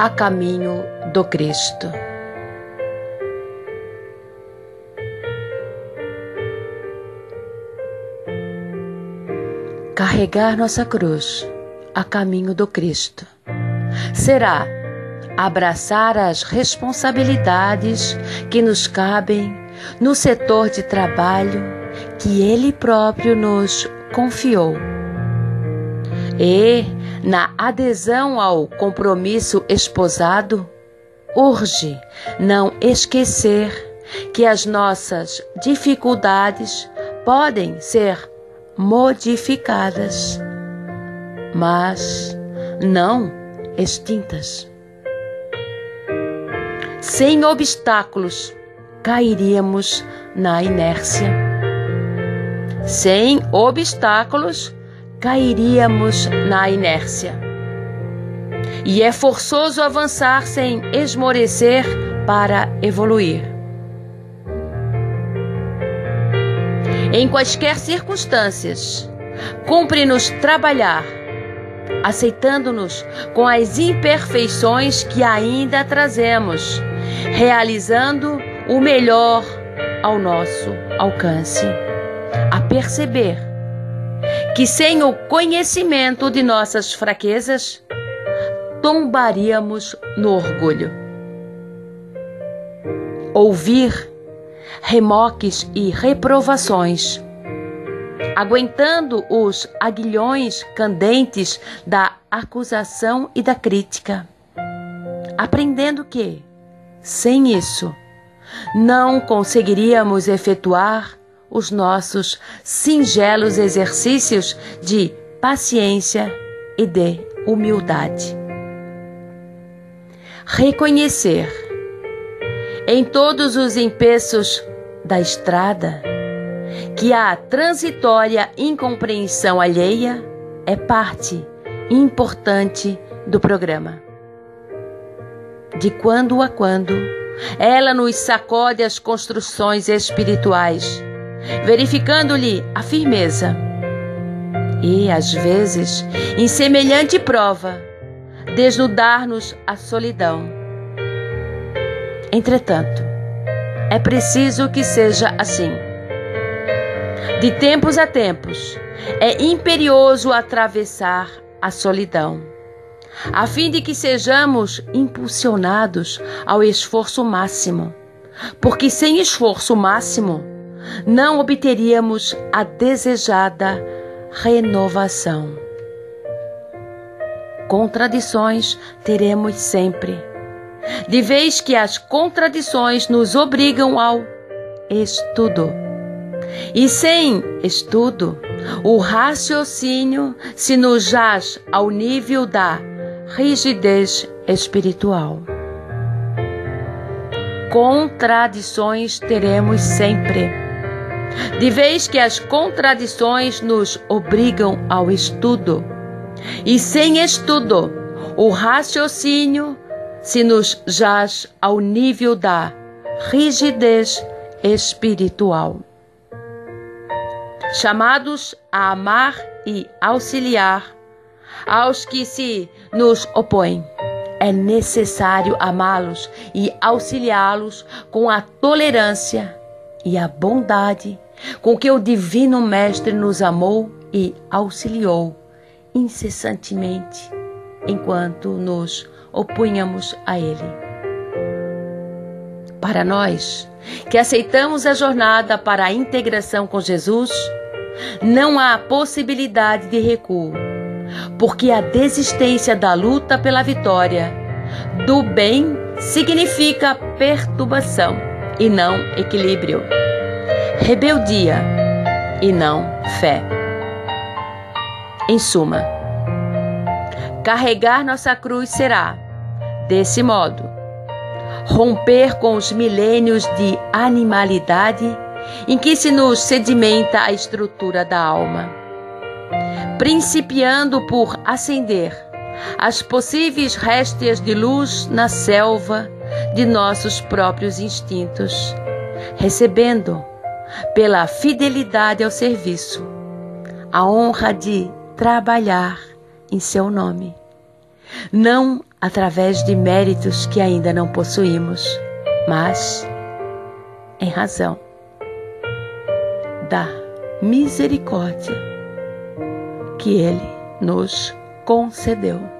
a caminho do Cristo. Carregar nossa cruz a caminho do Cristo será abraçar as responsabilidades que nos cabem no setor de trabalho que Ele próprio nos confiou. E, na adesão ao compromisso esposado, urge não esquecer que as nossas dificuldades podem ser modificadas, mas não extintas. Sem obstáculos, cairíamos na inércia. Sem obstáculos, cairíamos na inércia. E é forçoso avançar sem esmorecer para evoluir. Em quaisquer circunstâncias, cumpre-nos trabalhar, aceitando-nos com as imperfeições que ainda trazemos, realizando o melhor ao nosso alcance. A perceber que sem o conhecimento de nossas fraquezas, tombaríamos no orgulho. Ouvir remoques e reprovações, aguentando os aguilhões candentes da acusação e da crítica, aprendendo que, sem isso, não conseguiríamos efetuar os nossos singelos exercícios de paciência e de humildade. Reconhecer em todos os empeços da estrada que a transitória incompreensão alheia é parte importante do programa. De quando a quando, ela nos sacode as construções espirituais verificando-lhe a firmeza. E, às vezes, em semelhante prova, desnudar-nos a solidão. Entretanto, é preciso que seja assim. De tempos a tempos, é imperioso atravessar a solidão, a fim de que sejamos impulsionados ao esforço máximo, porque sem esforço máximo não obteríamos a desejada renovação. Contradições teremos sempre, de vez que as contradições nos obrigam ao estudo. E sem estudo, o raciocínio se nos jaz ao nível da rigidez espiritual. Contradições teremos sempre de vez que as contradições nos obrigam ao estudo. E sem estudo, o raciocínio se nos jaz ao nível da rigidez espiritual. Chamados a amar e auxiliar aos que se nos opõem, é necessário amá-los e auxiliá-los com a tolerância e a bondade com que o Divino Mestre nos amou e auxiliou incessantemente enquanto nos opunhamos a Ele. Para nós, que aceitamos a jornada para a integração com Jesus, não há possibilidade de recuo, porque a desistência da luta pela vitória do bem significa perturbação e não equilíbrio, rebeldia e não fé. Em suma, carregar nossa cruz será, desse modo, romper com os milênios de animalidade em que se nos sedimenta a estrutura da alma, principiando por acender as possíveis réstias de luz na selva de nossos próprios instintos, recebendo, pela fidelidade ao serviço, a honra de trabalhar em seu nome, não através de méritos que ainda não possuímos, mas em razão da misericórdia que Ele nos concedeu.